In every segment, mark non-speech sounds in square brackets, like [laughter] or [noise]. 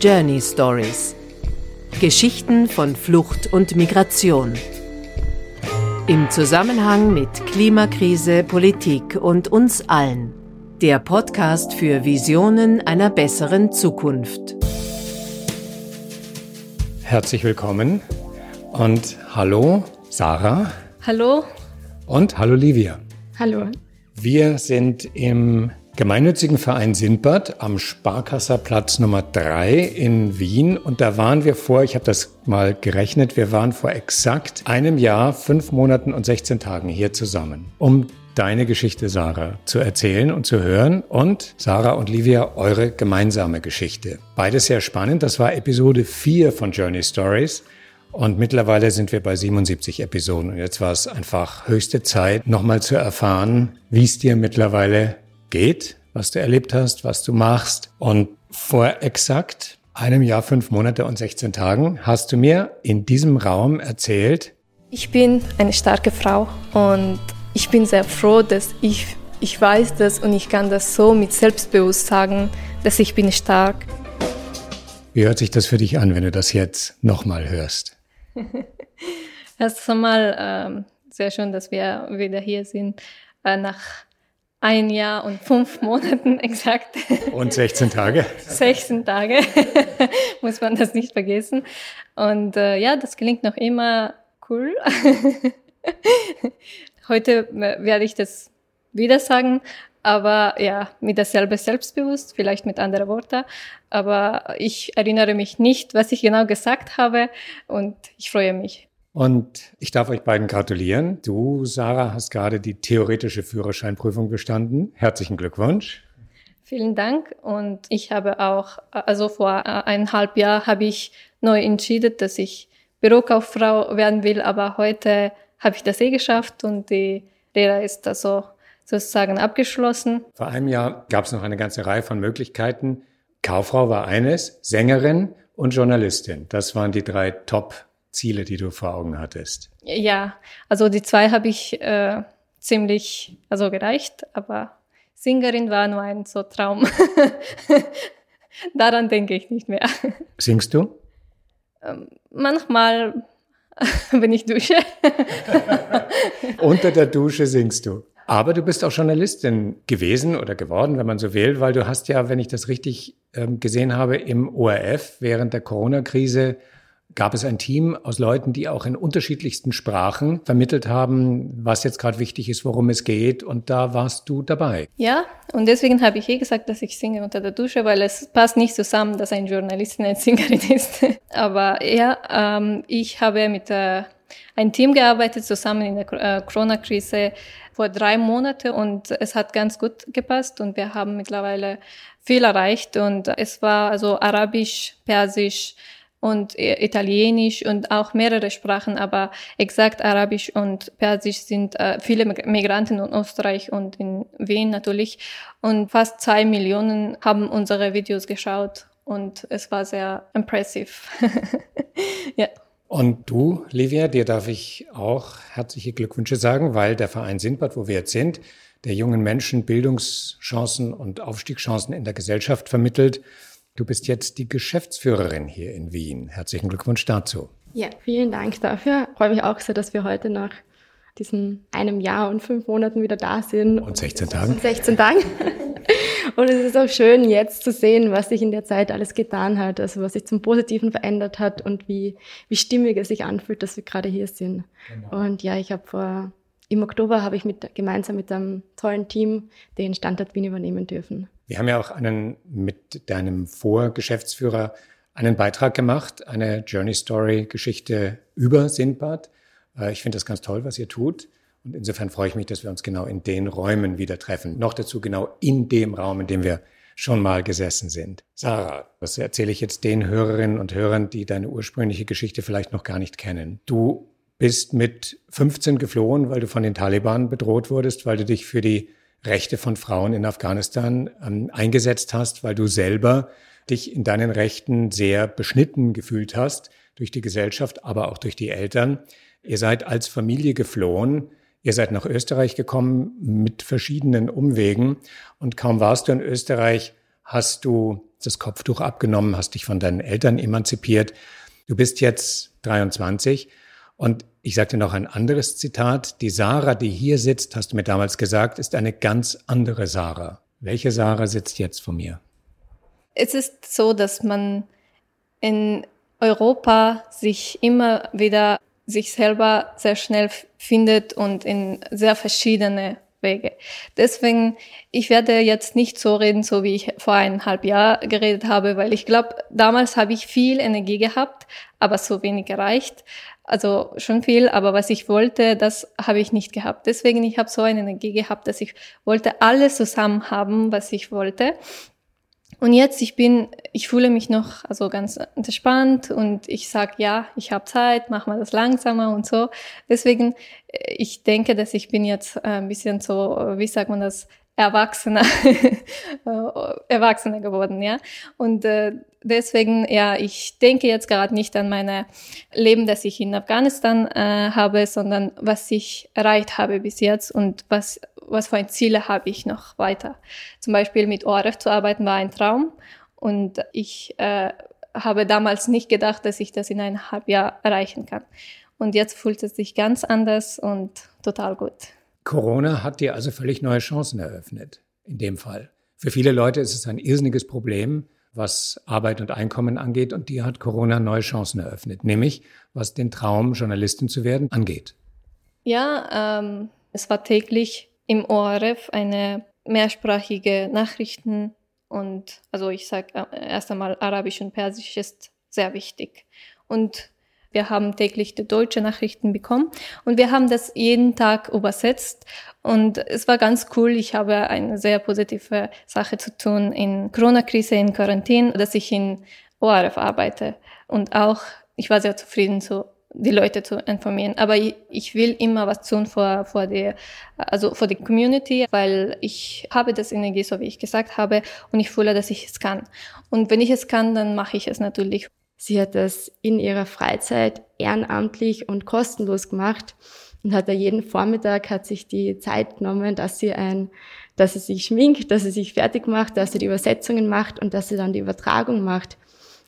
Journey Stories. Geschichten von Flucht und Migration. Im Zusammenhang mit Klimakrise, Politik und uns allen. Der Podcast für Visionen einer besseren Zukunft. Herzlich willkommen und hallo Sarah. Hallo. Und hallo Livia. Hallo. Wir sind im gemeinnützigen Verein Sindbad am Sparkasserplatz Nummer 3 in Wien. Und da waren wir vor, ich habe das mal gerechnet, wir waren vor exakt einem Jahr, fünf Monaten und 16 Tagen hier zusammen, um deine Geschichte, Sarah, zu erzählen und zu hören und Sarah und Livia eure gemeinsame Geschichte. Beides sehr spannend. Das war Episode 4 von Journey Stories. Und mittlerweile sind wir bei 77 Episoden. Und jetzt war es einfach höchste Zeit, nochmal zu erfahren, wie es dir mittlerweile geht, was du erlebt hast, was du machst. Und vor exakt einem Jahr, fünf Monate und 16 Tagen hast du mir in diesem Raum erzählt, ich bin eine starke Frau und ich bin sehr froh, dass ich, ich weiß das und ich kann das so mit Selbstbewusst sagen, dass ich bin stark. Wie hört sich das für dich an, wenn du das jetzt nochmal hörst? [laughs] Erst einmal ähm, sehr schön, dass wir wieder hier sind. Äh, nach ein Jahr und fünf Monaten [laughs] exakt. Und 16 Tage. 16 Tage, [laughs] muss man das nicht vergessen. Und äh, ja, das klingt noch immer cool. [laughs] Heute werde ich das wieder sagen, aber ja, mit dasselbe Selbstbewusst, vielleicht mit anderen Worten. Aber ich erinnere mich nicht, was ich genau gesagt habe und ich freue mich. Und ich darf euch beiden gratulieren. Du, Sarah, hast gerade die theoretische Führerscheinprüfung bestanden. Herzlichen Glückwunsch. Vielen Dank. Und ich habe auch, also vor eineinhalb Jahren habe ich neu entschieden, dass ich Bürokauffrau werden will, aber heute habe ich das eh geschafft und die Lehre ist also sozusagen abgeschlossen. Vor einem Jahr gab es noch eine ganze Reihe von Möglichkeiten. Kauffrau war eines, Sängerin und Journalistin. Das waren die drei Top-Ziele, die du vor Augen hattest. Ja, also die zwei habe ich äh, ziemlich also gereicht, aber Sängerin war nur ein so Traum. [laughs] Daran denke ich nicht mehr. Singst du? Ähm, manchmal, [laughs] wenn ich dusche. Unter der Dusche singst du. Aber du bist auch Journalistin gewesen oder geworden, wenn man so will, weil du hast ja, wenn ich das richtig ähm, gesehen habe, im ORF während der Corona-Krise gab es ein Team aus Leuten, die auch in unterschiedlichsten Sprachen vermittelt haben, was jetzt gerade wichtig ist, worum es geht. Und da warst du dabei. Ja, und deswegen habe ich eh gesagt, dass ich singe unter der Dusche, weil es passt nicht zusammen, dass ein Journalist eine Sängerin [laughs] ist. Aber ja, ähm, ich habe mit äh, einem Team gearbeitet, zusammen in der äh, Corona-Krise vor drei Monaten und es hat ganz gut gepasst und wir haben mittlerweile viel erreicht und es war also Arabisch, Persisch, und Italienisch und auch mehrere Sprachen, aber exakt Arabisch und Persisch sind äh, viele Migranten in Österreich und in Wien natürlich. Und fast zwei Millionen haben unsere Videos geschaut und es war sehr impressive. [laughs] ja. Und du, Livia, dir darf ich auch herzliche Glückwünsche sagen, weil der Verein Sindbad, wo wir jetzt sind, der jungen Menschen Bildungschancen und Aufstiegschancen in der Gesellschaft vermittelt. Du bist jetzt die Geschäftsführerin hier in Wien. Herzlichen Glückwunsch dazu. Ja, vielen Dank dafür. Ich freue mich auch sehr, dass wir heute nach diesem einem Jahr und fünf Monaten wieder da sind. Und 16 Tagen. Und 16 Tagen. [laughs] Und es ist auch schön, jetzt zu sehen, was sich in der Zeit alles getan hat, also was sich zum Positiven verändert hat und wie, wie stimmig es sich anfühlt, dass wir gerade hier sind. Genau. Und ja, ich habe vor, im Oktober habe ich mit, gemeinsam mit einem tollen Team den Standort Wien übernehmen dürfen. Wir haben ja auch einen, mit deinem Vorgeschäftsführer einen Beitrag gemacht, eine Journey Story Geschichte über Sindbad. Äh, ich finde das ganz toll, was ihr tut. Und insofern freue ich mich, dass wir uns genau in den Räumen wieder treffen. Noch dazu genau in dem Raum, in dem wir schon mal gesessen sind. Sarah, was erzähle ich jetzt den Hörerinnen und Hörern, die deine ursprüngliche Geschichte vielleicht noch gar nicht kennen? Du bist mit 15 geflohen, weil du von den Taliban bedroht wurdest, weil du dich für die Rechte von Frauen in Afghanistan ähm, eingesetzt hast, weil du selber dich in deinen Rechten sehr beschnitten gefühlt hast durch die Gesellschaft, aber auch durch die Eltern. Ihr seid als Familie geflohen Ihr seid nach Österreich gekommen mit verschiedenen Umwegen und kaum warst du in Österreich, hast du das Kopftuch abgenommen, hast dich von deinen Eltern emanzipiert. Du bist jetzt 23 und ich sagte noch ein anderes Zitat. Die Sarah, die hier sitzt, hast du mir damals gesagt, ist eine ganz andere Sarah. Welche Sarah sitzt jetzt vor mir? Es ist so, dass man in Europa sich immer wieder sich selber sehr schnell findet und in sehr verschiedene Wege. Deswegen, ich werde jetzt nicht so reden, so wie ich vor eineinhalb Jahr geredet habe, weil ich glaube, damals habe ich viel Energie gehabt, aber so wenig erreicht. Also schon viel, aber was ich wollte, das habe ich nicht gehabt. Deswegen, ich habe so eine Energie gehabt, dass ich wollte alles zusammen haben, was ich wollte. Und jetzt, ich bin, ich fühle mich noch also ganz entspannt und ich sag ja, ich habe Zeit, mach mal das langsamer und so. Deswegen, äh, ich denke, dass ich bin jetzt äh, ein bisschen so, wie sagt man das, Erwachsener, [laughs] äh, Erwachsener geworden, ja. Und äh, deswegen, ja, ich denke jetzt gerade nicht an meine Leben, das ich in Afghanistan äh, habe, sondern was ich erreicht habe bis jetzt und was, was für ein Ziele habe ich noch weiter. Zum Beispiel mit ORF zu arbeiten war ein Traum und ich äh, habe damals nicht gedacht, dass ich das in eineinhalb Jahr erreichen kann. Und jetzt fühlt es sich ganz anders und total gut. Corona hat dir also völlig neue Chancen eröffnet, in dem Fall. Für viele Leute ist es ein irrsinniges Problem, was Arbeit und Einkommen angeht, und dir hat Corona neue Chancen eröffnet, nämlich was den Traum, Journalistin zu werden, angeht. Ja, ähm, es war täglich im ORF eine mehrsprachige Nachrichten und also ich sage äh, erst einmal Arabisch und Persisch ist sehr wichtig. Und wir haben täglich die deutsche Nachrichten bekommen und wir haben das jeden Tag übersetzt und es war ganz cool. Ich habe eine sehr positive Sache zu tun in Corona-Krise, in Quarantäne, dass ich in ORF arbeite und auch ich war sehr zufrieden so die Leute zu informieren. Aber ich, ich will immer was tun vor, vor der, also vor der Community, weil ich habe das Energie, so wie ich gesagt habe, und ich fühle, dass ich es kann. Und wenn ich es kann, dann mache ich es natürlich. Sie hat das in ihrer Freizeit ehrenamtlich und kostenlos gemacht und hat da jeden Vormittag hat sich die Zeit genommen, dass sie ein, dass sie sich schminkt, dass sie sich fertig macht, dass sie die Übersetzungen macht und dass sie dann die Übertragung macht.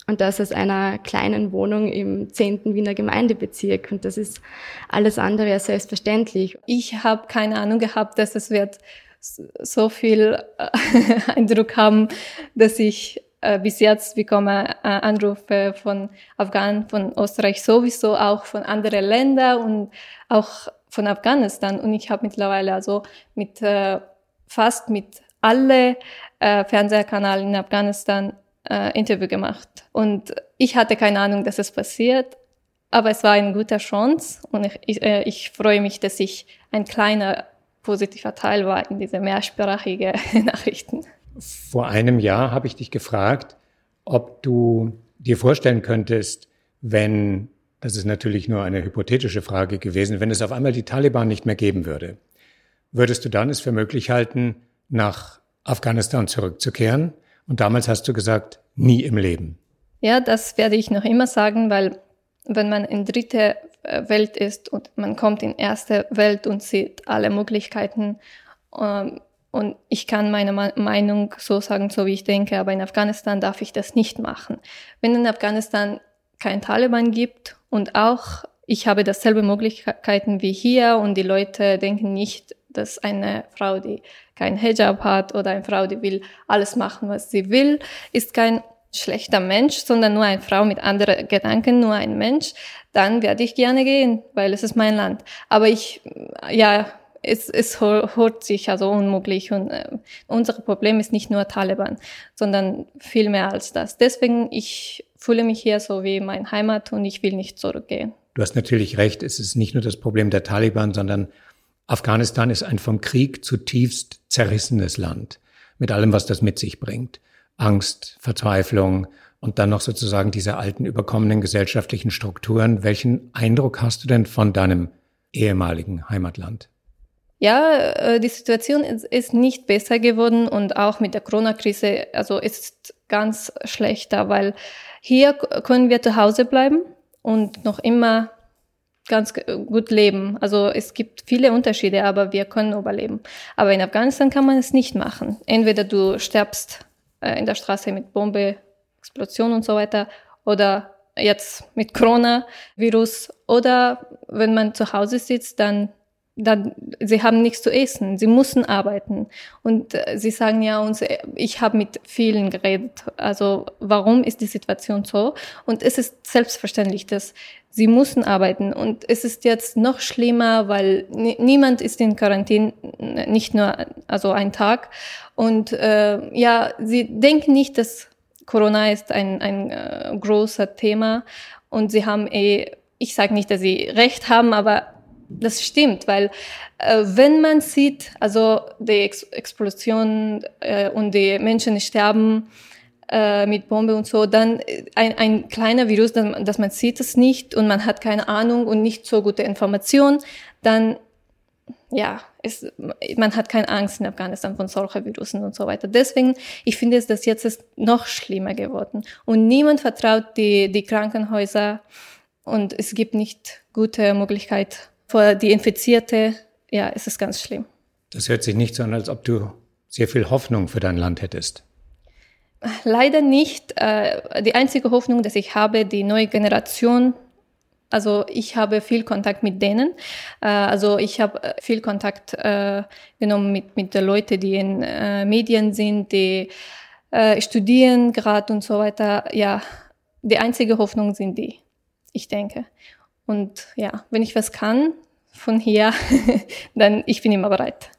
Und das aus einer kleinen Wohnung im 10. Wiener Gemeindebezirk. Und das ist alles andere als selbstverständlich. Ich habe keine Ahnung gehabt, dass es wird so viel äh, [laughs] Eindruck haben, dass ich bis jetzt bekomme äh, Anrufe von Afghanen, von Österreich sowieso, auch von anderen Ländern und auch von Afghanistan. Und ich habe mittlerweile also mit äh, fast mit alle äh, Fernsehkanälen in Afghanistan äh, Interview gemacht. Und ich hatte keine Ahnung, dass es passiert, aber es war eine gute Chance und ich, ich, äh, ich freue mich, dass ich ein kleiner positiver Teil war in diese mehrsprachige [laughs] Nachrichten. Vor einem Jahr habe ich dich gefragt, ob du dir vorstellen könntest, wenn, das ist natürlich nur eine hypothetische Frage gewesen, wenn es auf einmal die Taliban nicht mehr geben würde, würdest du dann es für möglich halten, nach Afghanistan zurückzukehren? Und damals hast du gesagt, nie im Leben. Ja, das werde ich noch immer sagen, weil wenn man in dritte äh, Welt ist und man kommt in erste Welt und sieht alle Möglichkeiten, ähm, und ich kann meine Meinung so sagen, so wie ich denke, aber in Afghanistan darf ich das nicht machen. Wenn in Afghanistan kein Taliban gibt und auch ich habe dasselbe Möglichkeiten wie hier und die Leute denken nicht, dass eine Frau, die kein Hijab hat oder eine Frau, die will alles machen, was sie will, ist kein schlechter Mensch, sondern nur eine Frau mit anderen Gedanken, nur ein Mensch, dann werde ich gerne gehen, weil es ist mein Land. Aber ich, ja, es, es hört sich also unmöglich und äh, unser Problem ist nicht nur Taliban, sondern viel mehr als das. Deswegen, ich fühle mich hier so wie mein Heimat und ich will nicht zurückgehen. Du hast natürlich recht, es ist nicht nur das Problem der Taliban, sondern Afghanistan ist ein vom Krieg zutiefst zerrissenes Land, mit allem, was das mit sich bringt. Angst, Verzweiflung und dann noch sozusagen diese alten überkommenen gesellschaftlichen Strukturen. Welchen Eindruck hast du denn von deinem ehemaligen Heimatland? Ja, äh, die Situation ist nicht besser geworden und auch mit der Corona-Krise, also ist ganz schlechter, weil hier können wir zu Hause bleiben und noch immer ganz gut leben. Also es gibt viele Unterschiede, aber wir können überleben. Aber in Afghanistan kann man es nicht machen. Entweder du sterbst äh, in der Straße mit Bombe, Explosion und so weiter oder jetzt mit Coronavirus oder wenn man zu Hause sitzt, dann dann, sie haben nichts zu essen, sie müssen arbeiten. Und äh, sie sagen ja uns, ich habe mit vielen geredet, also warum ist die Situation so? Und es ist selbstverständlich, dass sie müssen arbeiten. Und es ist jetzt noch schlimmer, weil niemand ist in Quarantäne, nicht nur also ein Tag. Und äh, ja, sie denken nicht, dass Corona ist ein, ein äh, großer Thema. Und sie haben eh, ich sage nicht, dass sie recht haben, aber das stimmt, weil äh, wenn man sieht, also die Ex Explosion äh, und die Menschen sterben äh, mit Bombe und so, dann ein, ein kleiner Virus, dass, dass man sieht es nicht und man hat keine Ahnung und nicht so gute Information, dann ja, es, man hat keine Angst in Afghanistan von solchen Virusen und so weiter. Deswegen, ich finde es, dass jetzt ist noch schlimmer geworden und niemand vertraut die, die Krankenhäuser und es gibt nicht gute Möglichkeit vor die Infizierte, ja, ist es ganz schlimm. Das hört sich nicht so an, als ob du sehr viel Hoffnung für dein Land hättest. Leider nicht. Äh, die einzige Hoffnung, dass ich habe, die neue Generation, also ich habe viel Kontakt mit denen. Äh, also ich habe äh, viel Kontakt genommen mit, mit den Leuten, die in Medien sind, die studieren gerade und so weiter. Ja, die einzige Hoffnung sind die, ich denke. Und ja, wenn ich was kann von hier, [laughs] dann ich bin immer bereit.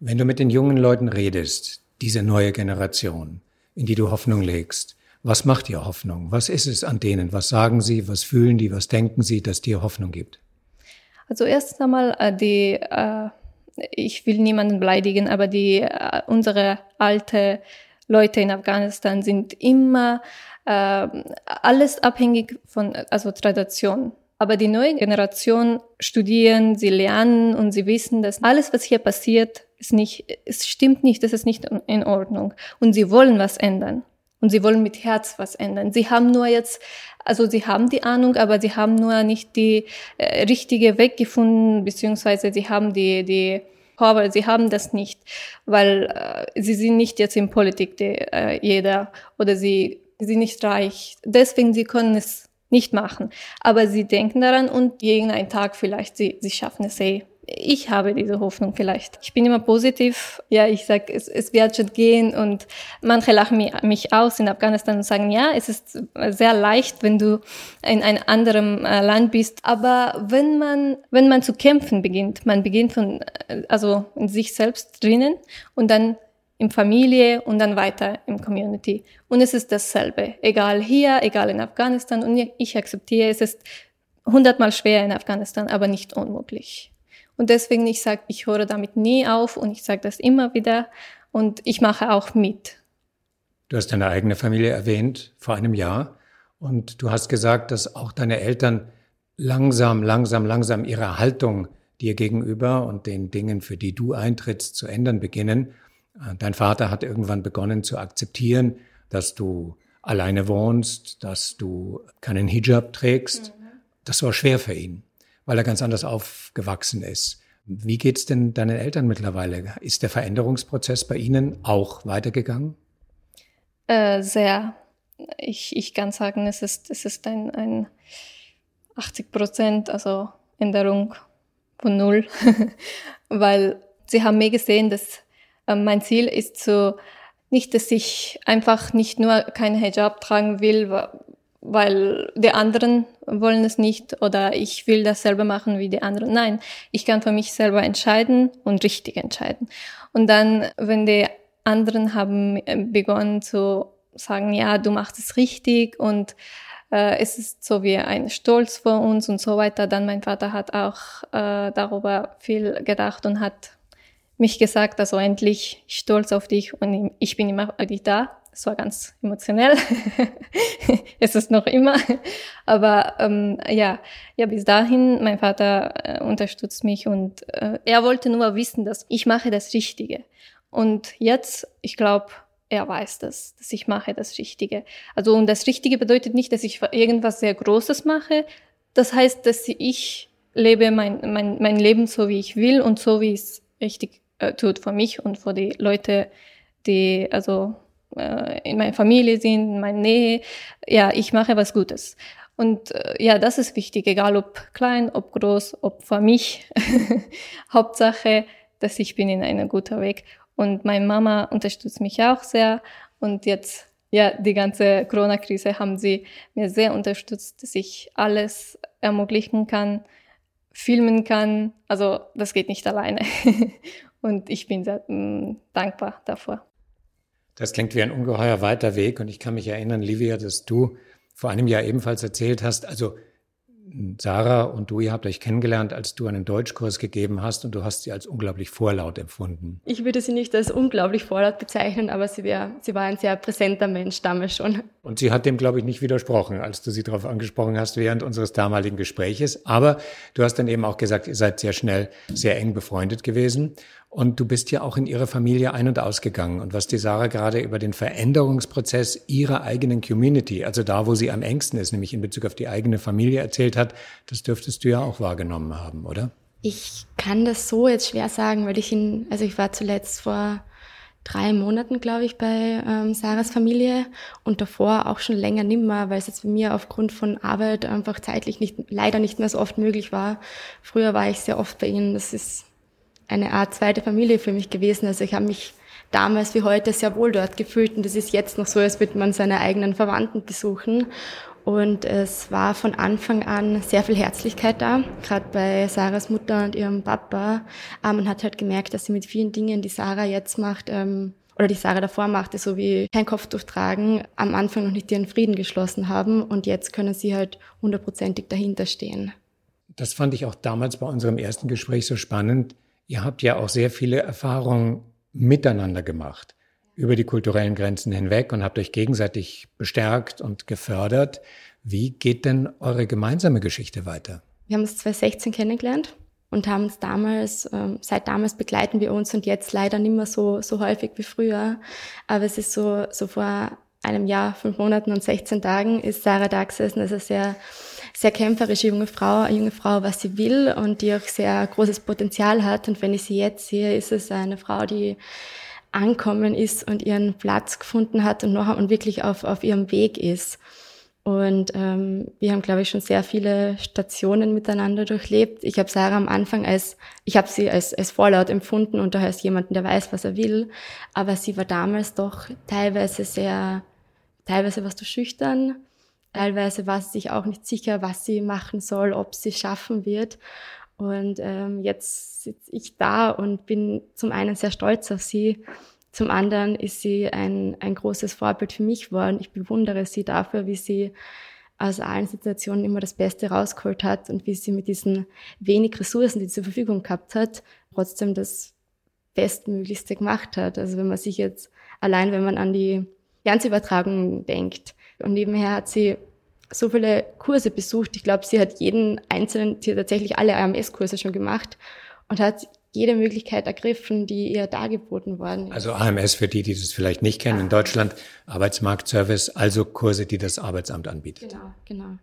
Wenn du mit den jungen Leuten redest, diese neue Generation, in die du Hoffnung legst, was macht dir Hoffnung? Was ist es an denen? Was sagen sie? Was fühlen die? Was denken sie, dass dir Hoffnung gibt? Also erst einmal äh, die, äh, ich will niemanden beleidigen, aber die äh, unsere alte Leute in Afghanistan sind immer äh, alles abhängig von also Tradition. Aber die neue Generation studieren, sie lernen und sie wissen, dass alles, was hier passiert, ist nicht, es stimmt nicht, das ist nicht in Ordnung. Und sie wollen was ändern. Und sie wollen mit Herz was ändern. Sie haben nur jetzt, also sie haben die Ahnung, aber sie haben nur nicht die äh, richtige Weg gefunden, beziehungsweise sie haben die, die Power, sie haben das nicht, weil äh, sie sind nicht jetzt in Politik, die, äh, jeder, oder sie, sie sind nicht reich. Deswegen, sie können es nicht machen. Aber sie denken daran und irgendeinen Tag vielleicht, sie, sie schaffen es eh. Ich habe diese Hoffnung vielleicht. Ich bin immer positiv. Ja, ich sag, es, es wird schon gehen und manche lachen mich aus in Afghanistan und sagen, ja, es ist sehr leicht, wenn du in einem anderen äh, Land bist. Aber wenn man, wenn man zu kämpfen beginnt, man beginnt von, äh, also in sich selbst drinnen und dann in Familie und dann weiter im Community. Und es ist dasselbe, egal hier, egal in Afghanistan. Und ich akzeptiere, es ist hundertmal schwer in Afghanistan, aber nicht unmöglich. Und deswegen, ich sage, ich höre damit nie auf und ich sage das immer wieder und ich mache auch mit. Du hast deine eigene Familie erwähnt vor einem Jahr und du hast gesagt, dass auch deine Eltern langsam, langsam, langsam ihre Haltung dir gegenüber und den Dingen, für die du eintrittst, zu ändern beginnen. Dein Vater hat irgendwann begonnen zu akzeptieren, dass du alleine wohnst, dass du keinen Hijab trägst. Mhm. Das war schwer für ihn, weil er ganz anders aufgewachsen ist. Wie geht's denn deinen Eltern mittlerweile? Ist der Veränderungsprozess bei ihnen auch weitergegangen? Äh, sehr. Ich, ich kann sagen, es ist, es ist ein, ein 80 Prozent, also Änderung von null, [laughs] weil sie haben mir gesehen, dass mein Ziel ist so, nicht, dass ich einfach nicht nur keinen Hijab tragen will, weil die anderen wollen es nicht oder ich will das selber machen wie die anderen. Nein, ich kann für mich selber entscheiden und richtig entscheiden. Und dann, wenn die anderen haben äh, begonnen zu sagen, ja, du machst es richtig und äh, es ist so wie ein Stolz vor uns und so weiter, dann mein Vater hat auch äh, darüber viel gedacht und hat mich gesagt, also endlich stolz auf dich und ich bin immer da. Es war ganz emotionell. [laughs] es ist noch immer. Aber ähm, ja, ja, bis dahin, mein Vater äh, unterstützt mich und äh, er wollte nur wissen, dass ich mache das Richtige. Und jetzt, ich glaube, er weiß das, dass ich mache das Richtige. Also und das Richtige bedeutet nicht, dass ich irgendwas sehr Großes mache. Das heißt, dass ich lebe mein, mein, mein Leben so, wie ich will und so, wie es richtig äh, tut für mich und für die Leute, die, also äh, in meiner Familie sind, in meiner Nähe. Ja, ich mache was Gutes. Und äh, ja, das ist wichtig, egal ob klein, ob groß, ob für mich. [laughs] Hauptsache, dass ich bin in einem guten Weg. Und meine Mama unterstützt mich auch sehr. Und jetzt, ja, die ganze Corona-Krise haben sie mir sehr unterstützt, dass ich alles ermöglichen kann, filmen kann. Also das geht nicht alleine. [laughs] und ich bin sehr mm, dankbar dafür. Das klingt wie ein ungeheuer weiter Weg. Und ich kann mich erinnern, Livia, dass du vor einem Jahr ebenfalls erzählt hast, also Sarah und du, ihr habt euch kennengelernt, als du einen Deutschkurs gegeben hast und du hast sie als unglaublich vorlaut empfunden. Ich würde sie nicht als unglaublich vorlaut bezeichnen, aber sie, wär, sie war ein sehr präsenter Mensch damals schon. Und sie hat dem, glaube ich, nicht widersprochen, als du sie darauf angesprochen hast während unseres damaligen Gespräches. Aber du hast dann eben auch gesagt, ihr seid sehr schnell sehr eng befreundet gewesen. Und du bist ja auch in ihre Familie ein- und ausgegangen. Und was die Sarah gerade über den Veränderungsprozess ihrer eigenen Community, also da, wo sie am engsten ist, nämlich in Bezug auf die eigene Familie erzählt hat, das dürftest du ja auch wahrgenommen haben, oder? Ich kann das so jetzt schwer sagen, weil ich in, also ich war zuletzt vor drei Monaten, glaube ich, bei ähm, Sarahs Familie und davor auch schon länger nimmer, weil es jetzt bei mir aufgrund von Arbeit einfach zeitlich nicht, leider nicht mehr so oft möglich war. Früher war ich sehr oft bei ihnen. Das ist eine Art zweite Familie für mich gewesen. Also ich habe mich damals wie heute sehr wohl dort gefühlt und das ist jetzt noch so, als würde man seine eigenen Verwandten besuchen. Und es war von Anfang an sehr viel Herzlichkeit da, gerade bei Sarahs Mutter und ihrem Papa. Aber man hat halt gemerkt, dass sie mit vielen Dingen, die Sarah jetzt macht, ähm, oder die Sarah davor machte, so wie kein Kopftuch tragen, am Anfang noch nicht ihren Frieden geschlossen haben und jetzt können sie halt hundertprozentig dahinter stehen. Das fand ich auch damals bei unserem ersten Gespräch so spannend Ihr habt ja auch sehr viele Erfahrungen miteinander gemacht, über die kulturellen Grenzen hinweg und habt euch gegenseitig bestärkt und gefördert. Wie geht denn eure gemeinsame Geschichte weiter? Wir haben uns 2016 kennengelernt und haben uns damals, ähm, seit damals begleiten wir uns und jetzt leider nicht mehr so, so häufig wie früher. Aber es ist so, so vor einem Jahr, fünf Monaten und 16 Tagen ist Sarah da gesessen. Also sehr, sehr kämpferische junge Frau, eine junge Frau, was sie will und die auch sehr großes Potenzial hat. Und wenn ich sie jetzt sehe, ist es eine Frau, die ankommen ist und ihren Platz gefunden hat und noch und wirklich auf, auf ihrem Weg ist. Und ähm, wir haben, glaube ich, schon sehr viele Stationen miteinander durchlebt. Ich habe Sarah am Anfang als, ich habe sie als, als vorlaut empfunden und daher als jemanden, der weiß, was er will. Aber sie war damals doch teilweise sehr, teilweise warst du schüchtern, Teilweise war sie sich auch nicht sicher, was sie machen soll, ob sie schaffen wird. Und ähm, jetzt sitze ich da und bin zum einen sehr stolz auf sie. Zum anderen ist sie ein, ein großes Vorbild für mich geworden. Ich bewundere sie dafür, wie sie aus allen Situationen immer das Beste rausgeholt hat und wie sie mit diesen wenig Ressourcen, die sie zur Verfügung gehabt hat, trotzdem das Bestmöglichste gemacht hat. Also wenn man sich jetzt allein, wenn man an die Fernsehübertragung denkt, und nebenher hat sie so viele Kurse besucht. Ich glaube, sie hat jeden einzelnen, sie hat tatsächlich alle AMS-Kurse schon gemacht und hat jede Möglichkeit ergriffen, die ihr dargeboten worden ist. Also AMS für die, die das vielleicht nicht kennen, in Deutschland Arbeitsmarktservice, also Kurse, die das Arbeitsamt anbietet. Genau, genau.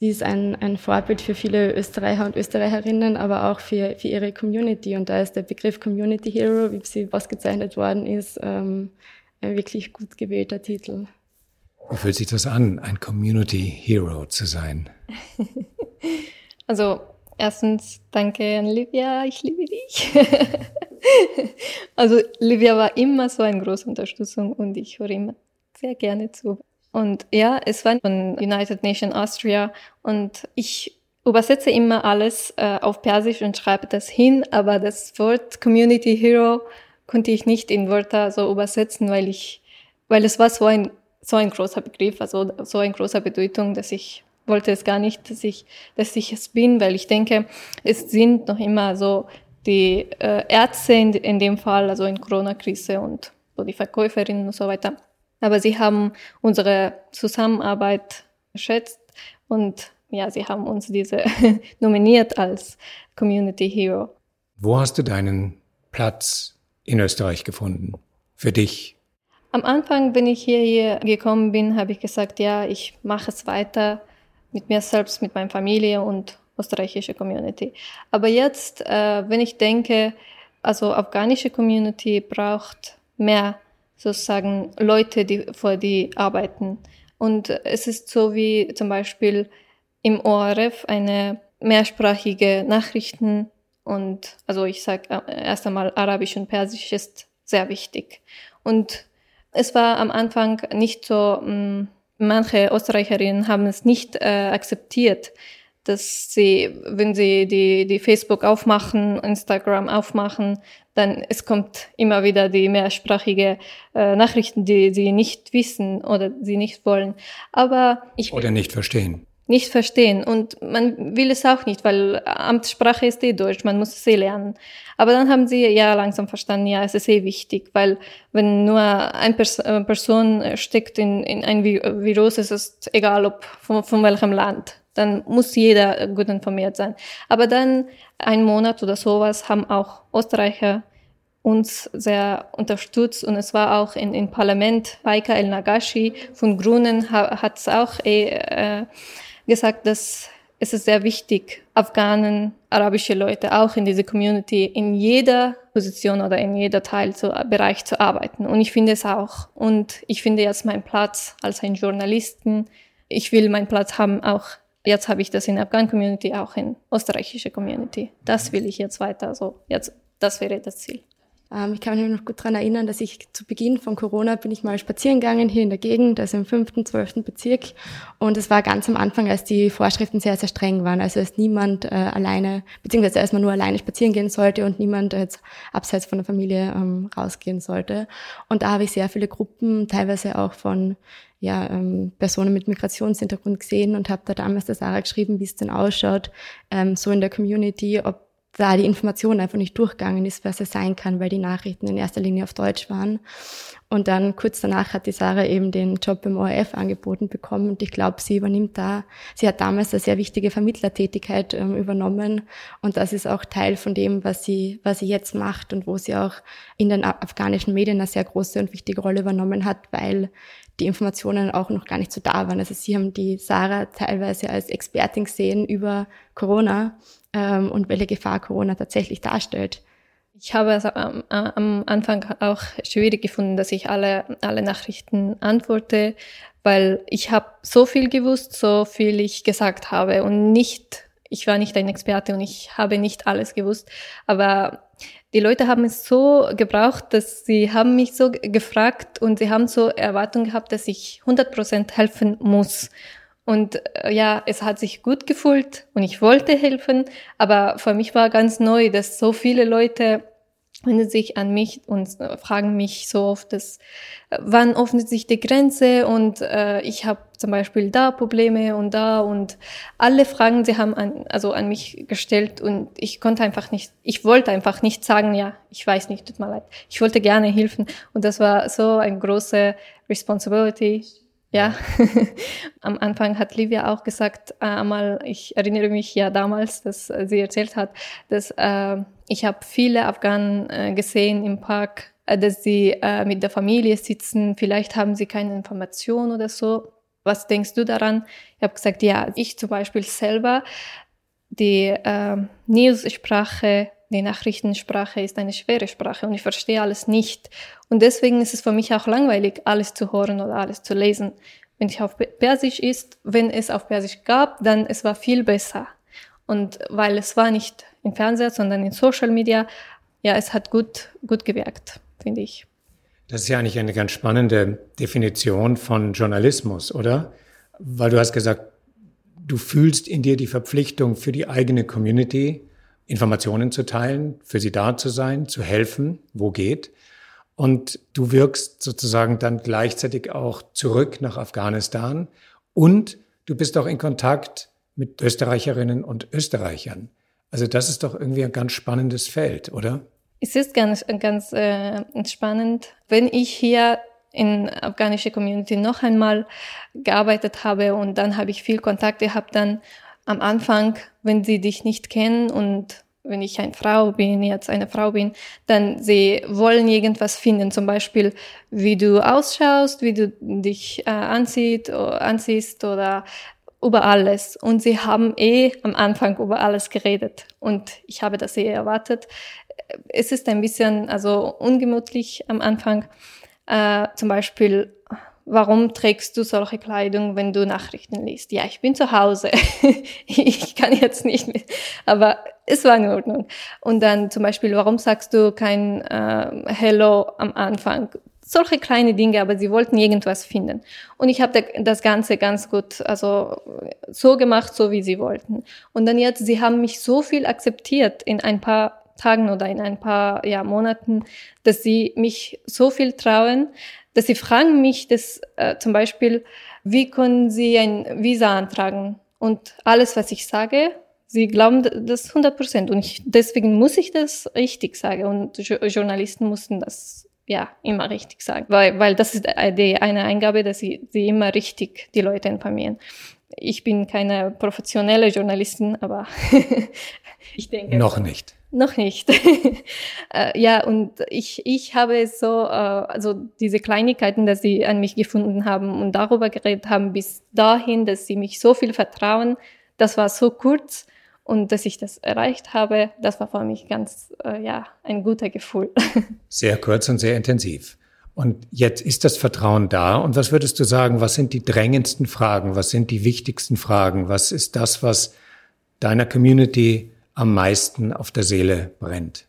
Sie ist ein, ein Vorbild für viele Österreicher und Österreicherinnen, aber auch für, für ihre Community. Und da ist der Begriff Community Hero, wie sie ausgezeichnet worden ist, ähm, ein wirklich gut gewählter Titel. Wie fühlt sich das an, ein Community Hero zu sein? [laughs] Also, erstens danke an Livia, ich liebe dich. [laughs] also, Livia war immer so eine große Unterstützung und ich höre immer sehr gerne zu. Und ja, es war von United Nations Austria und ich übersetze immer alles äh, auf Persisch und schreibe das hin, aber das Wort Community Hero konnte ich nicht in Wörter so übersetzen, weil ich, weil es war so ein so ein großer Begriff, also so ein großer Bedeutung, dass ich wollte es gar nicht, dass ich, dass ich es bin, weil ich denke, es sind noch immer so die äh, Ärzte in, in dem Fall, also in Corona-Krise und so die Verkäuferinnen und so weiter. Aber sie haben unsere Zusammenarbeit geschätzt und ja, sie haben uns diese [laughs] nominiert als Community Hero. Wo hast du deinen Platz in Österreich gefunden? Für dich? Am Anfang, wenn ich hierher gekommen bin, habe ich gesagt, ja, ich mache es weiter mit mir selbst, mit meiner Familie und österreichische Community. Aber jetzt, äh, wenn ich denke, also afghanische Community braucht mehr sozusagen Leute, die vor die arbeiten. Und es ist so wie zum Beispiel im ORF eine mehrsprachige Nachrichten und also ich sage äh, erst einmal Arabisch und Persisch ist sehr wichtig. Und es war am Anfang nicht so, mm, manche Österreicherinnen haben es nicht äh, akzeptiert, dass sie, wenn sie die, die Facebook aufmachen, Instagram aufmachen, dann es kommt immer wieder die mehrsprachige äh, Nachrichten, die sie nicht wissen oder sie nicht wollen. Aber ich oder nicht verstehen. Nicht verstehen und man will es auch nicht, weil Amtssprache ist eh Deutsch, man muss es eh lernen. Aber dann haben sie ja langsam verstanden, ja, es ist eh wichtig, weil wenn nur eine Pers äh, Person steckt in, in ein Virus, es ist egal, ob von, von welchem Land dann muss jeder gut informiert sein. Aber dann ein Monat oder sowas haben auch Österreicher uns sehr unterstützt und es war auch in, in Parlament, Baika El Nagashi von Grünen hat es auch eh, äh, gesagt, dass es ist sehr wichtig, Afghanen, arabische Leute auch in diese Community in jeder Position oder in jeder Teil zu, Bereich zu arbeiten. Und ich finde es auch. Und ich finde jetzt meinen Platz als ein Journalisten. Ich will meinen Platz haben auch Jetzt habe ich das in der Afghan-Community, auch in österreichischer Community. Das will ich jetzt weiter so. Jetzt, das wäre das Ziel. Ähm, ich kann mich noch gut daran erinnern, dass ich zu Beginn von Corona bin ich mal spazieren gegangen hier in der Gegend, also im fünften, zwölften Bezirk. Und es war ganz am Anfang, als die Vorschriften sehr, sehr streng waren. Also als niemand äh, alleine, beziehungsweise als man nur alleine spazieren gehen sollte und niemand jetzt abseits von der Familie ähm, rausgehen sollte. Und da habe ich sehr viele Gruppen, teilweise auch von ja, ähm, Personen mit Migrationshintergrund gesehen und habe da damals der Sarah geschrieben, wie es denn ausschaut, ähm, so in der Community, ob da die Information einfach nicht durchgegangen ist, was es sein kann, weil die Nachrichten in erster Linie auf Deutsch waren. Und dann kurz danach hat die Sarah eben den Job im ORF angeboten bekommen und ich glaube, sie übernimmt da, sie hat damals eine sehr wichtige Vermittlertätigkeit ähm, übernommen und das ist auch Teil von dem, was sie, was sie jetzt macht und wo sie auch in den afghanischen Medien eine sehr große und wichtige Rolle übernommen hat, weil die Informationen auch noch gar nicht so da waren. Also sie haben die Sarah teilweise als Expertin gesehen über Corona ähm, und welche Gefahr Corona tatsächlich darstellt. Ich habe es am, am Anfang auch schwierig gefunden, dass ich alle, alle Nachrichten antworte, weil ich habe so viel gewusst, so viel ich gesagt habe und nicht, ich war nicht ein Experte und ich habe nicht alles gewusst, aber die Leute haben es so gebraucht, dass sie haben mich so gefragt und sie haben so Erwartungen gehabt, dass ich 100 Prozent helfen muss. Und äh, ja, es hat sich gut gefühlt und ich wollte helfen, aber für mich war ganz neu, dass so viele Leute wenden sich an mich und fragen mich so oft, dass, äh, wann öffnet sich die Grenze und äh, ich habe zum Beispiel da Probleme und da und alle Fragen, sie haben an, also an mich gestellt und ich konnte einfach nicht, ich wollte einfach nicht sagen, ja, ich weiß nicht, tut mir leid. Ich wollte gerne helfen und das war so eine große Responsibility. Ja, [laughs] am Anfang hat Livia auch gesagt, äh, einmal, ich erinnere mich ja damals, dass sie erzählt hat, dass äh, ich habe viele Afghanen äh, gesehen im Park, äh, dass sie äh, mit der Familie sitzen. Vielleicht haben sie keine Information oder so. Was denkst du daran? Ich habe gesagt, ja, ich zum Beispiel selber, die äh, News-Sprache, die Nachrichtensprache ist eine schwere Sprache und ich verstehe alles nicht. Und deswegen ist es für mich auch langweilig, alles zu hören oder alles zu lesen. Wenn ich auf Persisch ist, wenn es auf Persisch gab, dann es war viel besser. Und weil es war nicht im Fernseher, sondern in Social Media. Ja, es hat gut, gut gewirkt, finde ich. Das ist ja eigentlich eine ganz spannende Definition von Journalismus, oder? Weil du hast gesagt, du fühlst in dir die Verpflichtung für die eigene Community, Informationen zu teilen, für sie da zu sein, zu helfen, wo geht. Und du wirkst sozusagen dann gleichzeitig auch zurück nach Afghanistan und du bist auch in Kontakt mit Österreicherinnen und Österreichern. Also das ist doch irgendwie ein ganz spannendes Feld, oder? Es ist ganz, ganz äh, spannend, wenn ich hier in afghanische Community noch einmal gearbeitet habe und dann habe ich viel Kontakt gehabt, dann am Anfang, wenn sie dich nicht kennen und wenn ich eine Frau bin, jetzt eine Frau bin, dann sie wollen irgendwas finden, zum Beispiel, wie du ausschaust, wie du dich äh, anzieht, anziehst oder über alles. Und sie haben eh am Anfang über alles geredet. Und ich habe das eh erwartet. Es ist ein bisschen, also ungemütlich am Anfang. Äh, zum Beispiel, warum trägst du solche Kleidung, wenn du Nachrichten liest? Ja, ich bin zu Hause. [laughs] ich kann jetzt nicht mehr. Aber es war in Ordnung. Und dann zum Beispiel, warum sagst du kein äh, Hello am Anfang? solche kleine Dinge, aber sie wollten irgendwas finden. Und ich habe das Ganze ganz gut, also so gemacht, so wie sie wollten. Und dann jetzt, sie haben mich so viel akzeptiert in ein paar Tagen oder in ein paar ja, Monaten, dass sie mich so viel trauen, dass sie fragen mich, dass äh, zum Beispiel, wie können sie ein Visa antragen? Und alles, was ich sage, sie glauben das 100 Prozent. Und ich, deswegen muss ich das richtig sagen. Und Journalisten mussten das ja, immer richtig sagen. Weil, weil das ist die, eine Eingabe, dass sie, sie immer richtig die Leute informieren. Ich bin keine professionelle Journalistin, aber [laughs] ich denke. Noch nicht. Noch nicht. [laughs] Äh, ja, und ich, ich habe so, äh, also diese Kleinigkeiten, dass sie an mich gefunden haben und darüber geredet haben, bis dahin, dass sie mich so viel vertrauen, das war so kurz und dass ich das erreicht habe, das war für mich ganz, äh, ja, ein guter Gefühl. [laughs] Sehr kurz und sehr intensiv. Und jetzt ist das Vertrauen da. Und was würdest du sagen, was sind die drängendsten Fragen? Was sind die wichtigsten Fragen? Was ist das, was deiner Community am meisten auf der Seele brennt?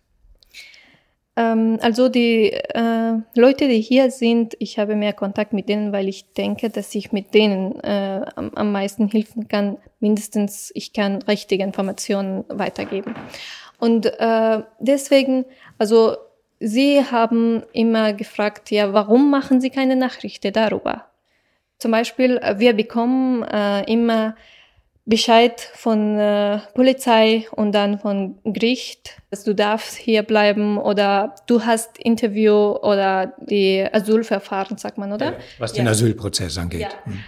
Ähm, also die äh, Leute, die hier sind, ich habe mehr Kontakt mit denen, weil ich denke, dass ich mit denen äh, am, am meisten helfen kann. Mindestens, ich kann richtige Informationen weitergeben. Und äh, deswegen, also Sie haben immer gefragt, ja, warum machen Sie keine Nachrichten darüber? Zum Beispiel, wir bekommen äh, immer Bescheid von äh, Polizei und dann von Gericht, dass du darfst hier bleiben oder du hast Interview oder die Asylverfahren, sagt man, oder? Was den ja. Asylprozess angeht. Ja. Hm.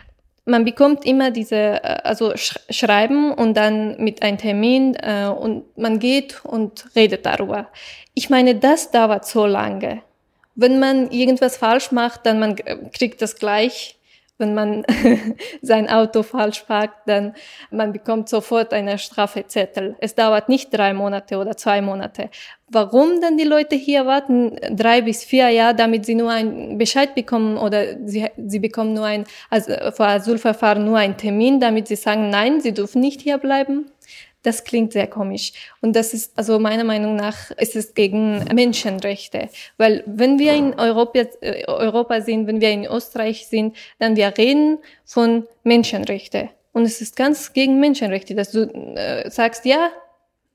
Man bekommt immer diese, äh, also sch Schreiben und dann mit einem Termin äh, und man geht und redet darüber. Ich meine, das dauert so lange. Wenn man irgendwas falsch macht, dann man kriegt das gleich wenn man [laughs] sein Auto falsch parkt, dann man bekommt sofort eine Strafezettel. Es dauert nicht drei Monate oder zwei Monate. Warum dann die Leute hier warten drei bis vier Jahre, damit sie nur ein Bescheid bekommen oder sie, sie bekommen nur ein also vor Asylverfahren nur einen Termin, damit sie sagen, nein, sie dürfen nicht hier bleiben? Das klingt sehr komisch. Und das ist, also meiner Meinung nach, ist es gegen Menschenrechte. Weil wenn wir in Europa, äh, Europa sind, wenn wir in Österreich sind, dann wir reden von Menschenrechte. Und es ist ganz gegen Menschenrechte, dass du äh, sagst, ja,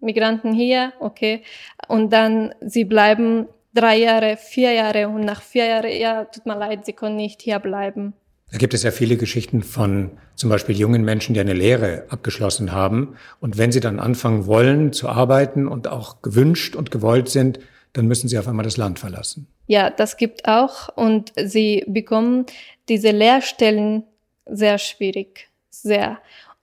Migranten hier, okay. Und dann sie bleiben drei Jahre, vier Jahre und nach vier Jahren, ja, tut mir leid, sie können nicht hier bleiben. Da gibt es ja viele Geschichten von zum Beispiel jungen Menschen, die eine Lehre abgeschlossen haben. Und wenn sie dann anfangen wollen zu arbeiten und auch gewünscht und gewollt sind, dann müssen sie auf einmal das Land verlassen. Ja, das gibt auch. Und sie bekommen diese Lehrstellen sehr schwierig. Sehr.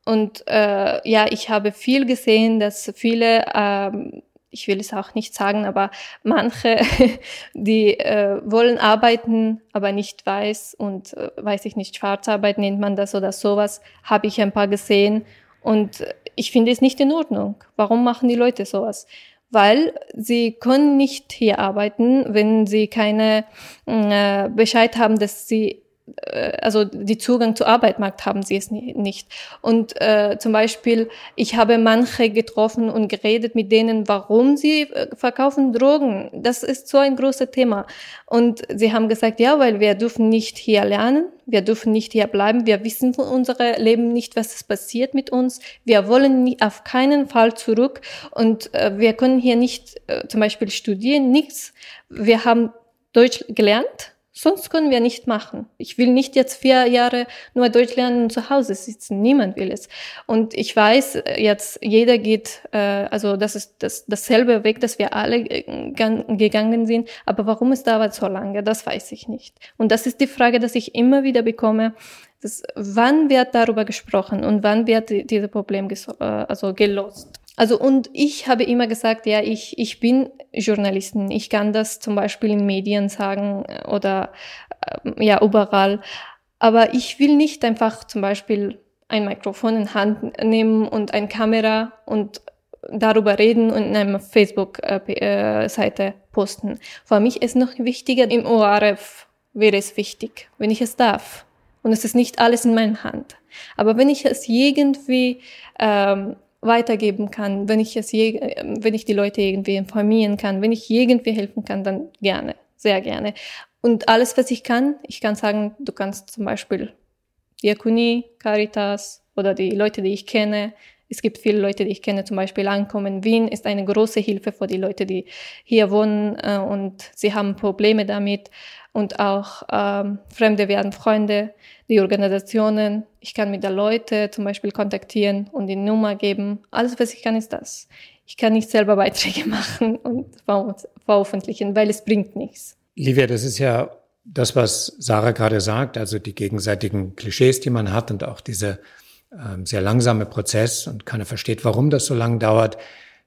Und äh, ja, ich habe viel gesehen, dass viele ähm, ich will es auch nicht sagen, aber manche, [laughs] die äh, wollen arbeiten, aber nicht weiß und äh, weiß ich nicht, Schwarzarbeit nennt man das oder sowas, habe ich ein paar gesehen und ich finde es nicht in Ordnung. Warum machen die Leute sowas? Weil sie können nicht hier arbeiten, wenn sie keine äh, Bescheid haben, dass sie also die Zugang zu Arbeitsmarkt haben sie es nicht. Und äh, zum Beispiel, ich habe manche getroffen und geredet mit denen, warum sie äh, verkaufen Drogen. Das ist so ein großes Thema. Und sie haben gesagt, ja, weil wir dürfen nicht hier lernen, wir dürfen nicht hier bleiben, wir wissen von unserem Leben nicht, was passiert mit uns, wir wollen nie, auf keinen Fall zurück und äh, wir können hier nicht äh, zum Beispiel studieren, nichts. Wir haben Deutsch gelernt, Sonst können wir nicht machen. Ich will nicht jetzt vier Jahre nur Deutsch lernen und zu Hause sitzen. Niemand will es. Und ich weiß jetzt, jeder geht, äh, also das ist das, dasselbe Weg, dass wir alle äh, gegangen sind. Aber warum es dauert so lange, das weiß ich nicht. Und das ist die Frage, dass ich immer wieder bekomme. Dass, wann wird darüber gesprochen und wann wird dieses Problem äh, also gelost? Also und ich habe immer gesagt, ja, ich, ich bin Journalistin. Ich kann das zum Beispiel in Medien sagen oder äh, ja, überall. Aber ich will nicht einfach zum Beispiel ein Mikrofon in Hand nehmen und eine Kamera und darüber reden und in einer Facebook-Seite äh, posten. Für mich ist noch wichtiger im ORF wäre es wichtig, wenn ich es darf. Und es ist nicht alles in meiner Hand. Aber wenn ich es irgendwie ähm, weitergeben kann, wenn ich es je, wenn ich die Leute irgendwie informieren kann, wenn ich irgendwie helfen kann, dann gerne, sehr gerne. Und alles, was ich kann, ich kann sagen, du kannst zum Beispiel Diakonie, Caritas oder die Leute, die ich kenne. Es gibt viele Leute, die ich kenne, zum Beispiel Ankommen Wien ist eine große Hilfe für die Leute, die hier wohnen äh, und sie haben Probleme damit. Und auch ähm, Fremde werden Freunde, die Organisationen. Ich kann mit der Leute zum Beispiel kontaktieren und die Nummer geben. Alles, was ich kann, ist das. Ich kann nicht selber Beiträge [laughs] machen und veröffentlichen, weil es bringt nichts. Livia, das ist ja das, was Sarah gerade sagt, also die gegenseitigen Klischees, die man hat und auch dieser ähm, sehr langsame Prozess und keiner versteht, warum das so lange dauert.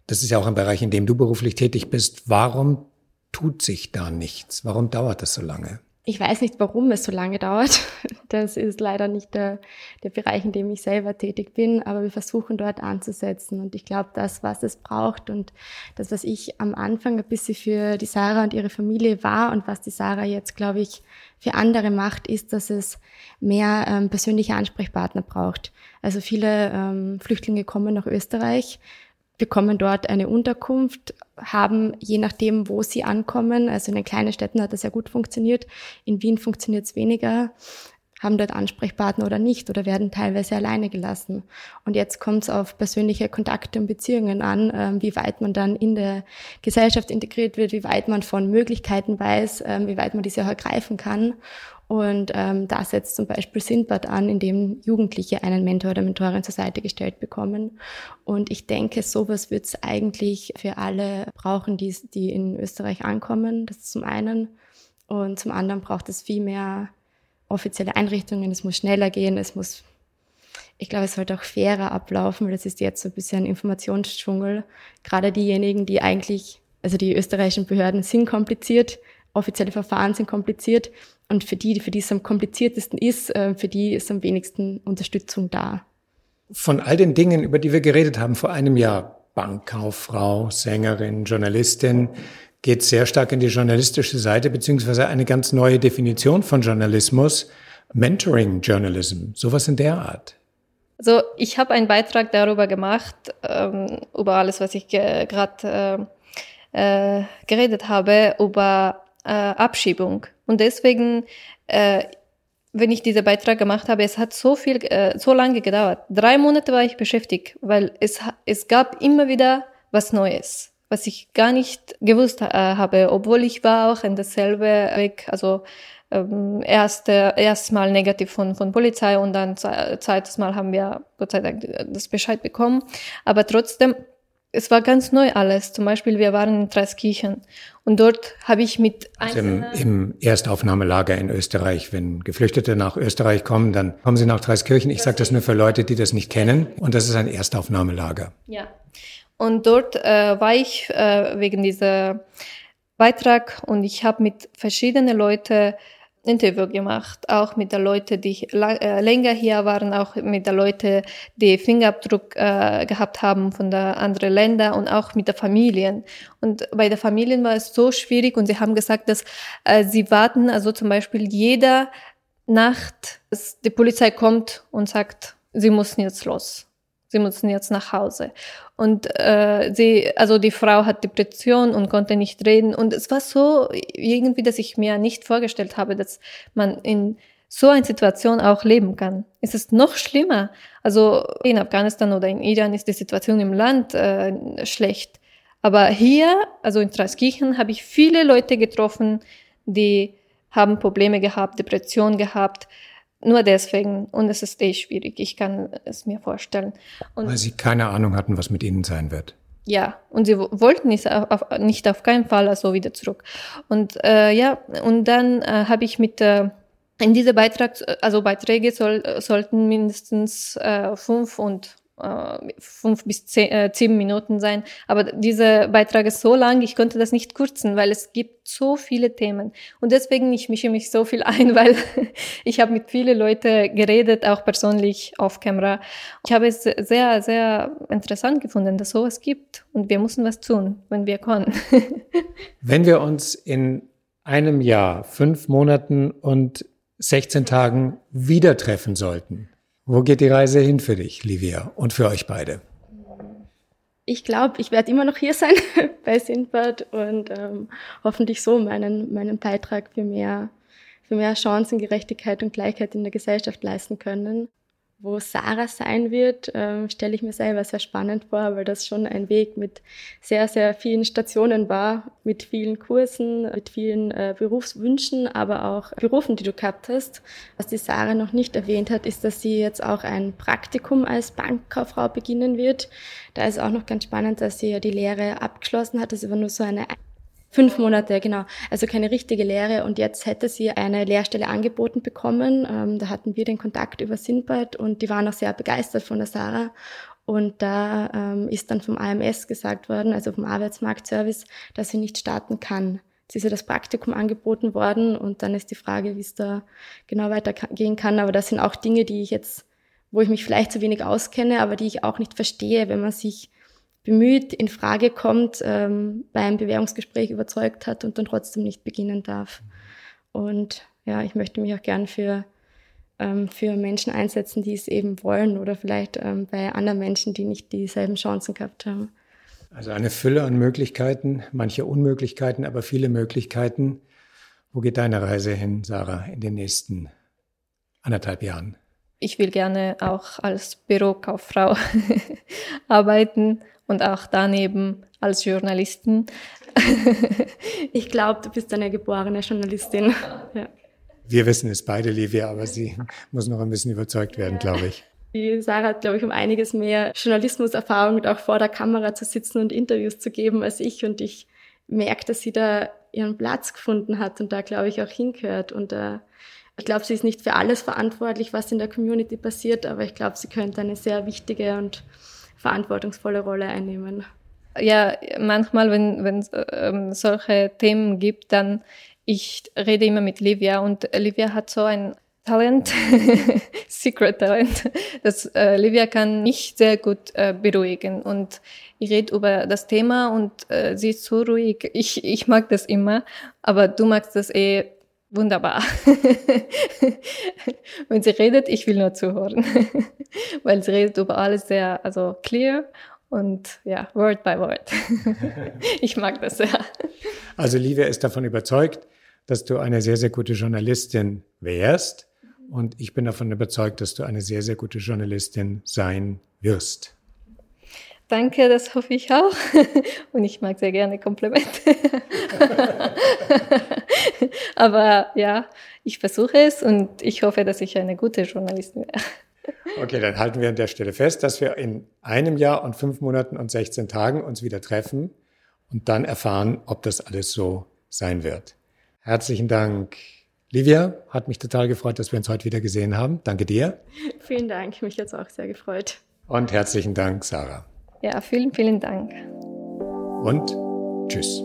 Das ist ja auch ein Bereich, in dem du beruflich tätig bist. Warum tut sich da nichts? Warum dauert das so lange? Ich weiß nicht, warum es so lange dauert. [laughs] Das ist leider nicht der, der Bereich, in dem ich selber tätig bin, aber wir versuchen dort anzusetzen. Und ich glaube, das, was es braucht und das, was ich am Anfang ein bisschen für die Sarah und ihre Familie war und was die Sarah jetzt, glaube ich, für andere macht, ist, dass es mehr ähm, persönliche Ansprechpartner braucht. Also viele ähm, Flüchtlinge kommen nach Österreich, bekommen dort eine Unterkunft, haben je nachdem, wo sie ankommen, also in den kleinen Städten hat das ja gut funktioniert, in Wien funktioniert es weniger, haben dort Ansprechpartner oder nicht oder werden teilweise alleine gelassen. Und jetzt kommt es auf persönliche Kontakte und Beziehungen an, ähm, wie weit man dann in der Gesellschaft integriert wird, wie weit man von Möglichkeiten weiß, ähm, wie weit man diese auch ergreifen kann. Und ähm, da setzt zum Beispiel Sindbad an, in dem Jugendliche einen Mentor oder Mentorin zur Seite gestellt bekommen. Und ich denke, sowas wird es eigentlich für alle brauchen, die, die in Österreich ankommen. Das ist zum einen. Und zum anderen braucht es viel mehr offizielle Einrichtungen. Es muss schneller gehen. Es muss, ich glaube, es sollte auch fairer ablaufen, weil das ist jetzt so ein bisschen ein Informationsdschungel. Gerade diejenigen, die eigentlich, also die österreichischen Behörden sind kompliziert, offizielle Verfahren sind kompliziert und für die, für die es am kompliziertesten ist, äh, für die ist am wenigsten Unterstützung da. Von all den Dingen, über die wir geredet haben vor einem Jahr, Bankkauffrau, Sängerin, Journalistin, geht sehr stark in die journalistische Seite, beziehungsweise eine ganz neue Definition von Journalismus, Mentoring Journalism, sowas in der Art. Also ich habe einen Beitrag darüber gemacht, ähm, über alles, was ich ge gerade äh, äh, geredet habe, über äh, Abschiebung. Und deswegen, äh, wenn ich diesen Beitrag gemacht habe, es hat so viel, äh, so lange gedauert. Drei Monate war ich beschäftigt, weil es, es gab immer wieder was Neues, was ich gar nicht gewusst äh, habe, obwohl ich war auch in dasselbe Weg, also ähm, erste, erstes Mal negativ von, von Polizei und dann zweites Mal haben wir Gott sei Dank das Bescheid bekommen. Aber trotzdem, es war ganz neu alles. Zum Beispiel, wir waren in Dreiskirchen und dort habe ich mit also im, im Erstaufnahmelager in Österreich, wenn Geflüchtete nach Österreich kommen, dann kommen sie nach Dreiskirchen. Ich sage das nur für Leute, die das nicht kennen. Und das ist ein Erstaufnahmelager. Ja. Und dort äh, war ich äh, wegen dieser Beitrag und ich habe mit verschiedenen Leuten Interview gemacht, auch mit den Leuten, die äh, länger hier waren, auch mit den Leuten, die Fingerabdruck äh, gehabt haben von der anderen Länder und auch mit den Familien. Und bei den Familien war es so schwierig und sie haben gesagt, dass äh, sie warten, also zum Beispiel jeder Nacht, die Polizei kommt und sagt, sie müssen jetzt los. Sie müssen jetzt nach Hause. Und äh, sie, also die Frau hat Depression und konnte nicht reden. Und es war so irgendwie, dass ich mir nicht vorgestellt habe, dass man in so einer Situation auch leben kann. Es ist noch schlimmer. Also in Afghanistan oder in Iran ist die Situation im Land äh, schlecht. Aber hier, also in Traiskirchen, habe ich viele Leute getroffen, die haben Probleme gehabt, Depression gehabt, nur deswegen. Und es ist eh schwierig. Ich kann es mir vorstellen. Und Weil sie keine Ahnung hatten, was mit ihnen sein wird. Ja, und sie wollten nicht auf, nicht auf keinen Fall also wieder zurück. Und äh, ja, und dann äh, habe ich mit äh, in diese Beitrag, also Beiträge soll, sollten mindestens äh, fünf und fünf bis zehn, äh, zehn Minuten sein. Aber dieser Beitrag ist so lang, ich konnte das nicht kürzen, weil es gibt so viele Themen. Und deswegen, ich mische mich so viel [laughs] ein, weil ich habe mit vielen Leuten geredet, auch persönlich auf Kamera. Ich habe es sehr, sehr interessant gefunden, dass sowas gibt. Und wir müssen was tun, wenn wir können. [laughs] wenn wir uns in einem Jahr, fünf Monaten und 16 Tagen wieder treffen sollten, wo geht die Reise hin für dich, Livia, und für euch beide? Ich glaube, ich werde immer noch hier sein [laughs] bei Sindbad und ähm, hoffentlich so meinen, meinen Beitrag für mehr, für mehr Chancengerechtigkeit und Gleichheit in der Gesellschaft leisten können. Wo Sarah sein wird, ähm, stelle ich mir selber sehr spannend vor, weil das schon ein Weg mit sehr, sehr vielen Stationen war, mit vielen Kursen, mit vielen äh, Berufswünschen, aber auch Berufen, die du gehabt hast. Was die Sarah noch nicht erwähnt hat, ist, dass sie jetzt auch ein Praktikum als Bankkauffrau beginnen wird. Da ist auch noch ganz spannend, dass sie ja die Lehre abgeschlossen hat. Das war nur so eine Fünf Monate, genau. Also keine richtige Lehre. Und jetzt hätte sie eine Lehrstelle angeboten bekommen. Ähm, da hatten wir den Kontakt über Sinbad und die waren auch sehr begeistert von der Sarah. Und da ähm, ist dann vom AMS gesagt worden, also vom Arbeitsmarktservice, dass sie nicht starten kann. Jetzt ist ja das Praktikum angeboten worden und dann ist die Frage, wie es da genau weitergehen kann. Aber das sind auch Dinge, die ich jetzt, wo ich mich vielleicht zu wenig auskenne, aber die ich auch nicht verstehe, wenn man sich bemüht, in Frage kommt, ähm, beim Bewerbungsgespräch überzeugt hat und dann trotzdem nicht beginnen darf. Und ja, ich möchte mich auch gern für, ähm, für Menschen einsetzen, die es eben wollen oder vielleicht ähm, bei anderen Menschen, die nicht dieselben Chancen gehabt haben. Also eine Fülle an Möglichkeiten, manche Unmöglichkeiten, aber viele Möglichkeiten. Wo geht deine Reise hin, Sarah, in den nächsten anderthalb Jahren? Ich will gerne auch als Bürokauffrau [laughs] arbeiten und auch daneben als Journalistin. [laughs] ich glaube, du bist eine geborene Journalistin. [laughs] Ja. Wir wissen es beide, Livia, aber sie muss noch ein bisschen überzeugt werden, glaube ich. Die Sarah hat, glaube ich, um einiges mehr Journalismuserfahrung und auch vor der Kamera zu sitzen und Interviews zu geben als ich. Und ich merke, dass sie da ihren Platz gefunden hat und da, glaube ich, auch hingehört. Und äh, ich glaube, sie ist nicht für alles verantwortlich, was in der Community passiert, aber ich glaube, sie könnte eine sehr wichtige und verantwortungsvolle Rolle einnehmen. Ja, manchmal, wenn wenn ähm, solche Themen gibt, dann ich rede immer mit Livia und Livia hat so ein Talent, [laughs] Secret Talent, dass äh, Livia kann mich sehr gut äh, beruhigen und ich rede über das Thema und äh, sie ist so ruhig. Ich, ich mag das immer, aber du magst das eh wunderbar. [laughs] Wenn sie redet, ich will nur zuhören, [laughs] weil sie redet über alles sehr, also clear und ja, Word by Word. [laughs] ich mag das sehr. Also Livia ist davon überzeugt, dass du eine sehr, sehr gute Journalistin wärst und ich bin davon überzeugt, dass du eine sehr, sehr gute Journalistin sein wirst. Danke, das hoffe ich auch. [laughs] Und ich mag sehr gerne Komplimente. [laughs] Aber ja, ich versuche es und ich hoffe, dass ich eine gute Journalistin werde. Okay, dann halten wir an der Stelle fest, dass wir in einem Jahr und fünf Monaten und 16 Tagen uns wieder treffen und dann erfahren, ob das alles so sein wird. Herzlichen Dank, Livia. Hat mich total gefreut, dass wir uns heute wieder gesehen haben. Danke dir. Vielen Dank, mich jetzt auch sehr gefreut. Und herzlichen Dank, Sarah. Ja, vielen, vielen Dank. Und tschüss.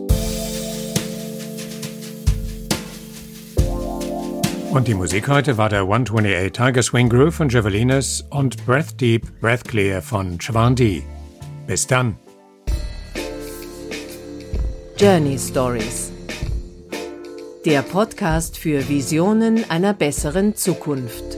Und die Musik heute war der 128 Tiger Swing Groove von Javelines und Breath Deep, Breath Clear von Chawandi. Bis dann. Journey Stories. Der Podcast für Visionen einer besseren Zukunft.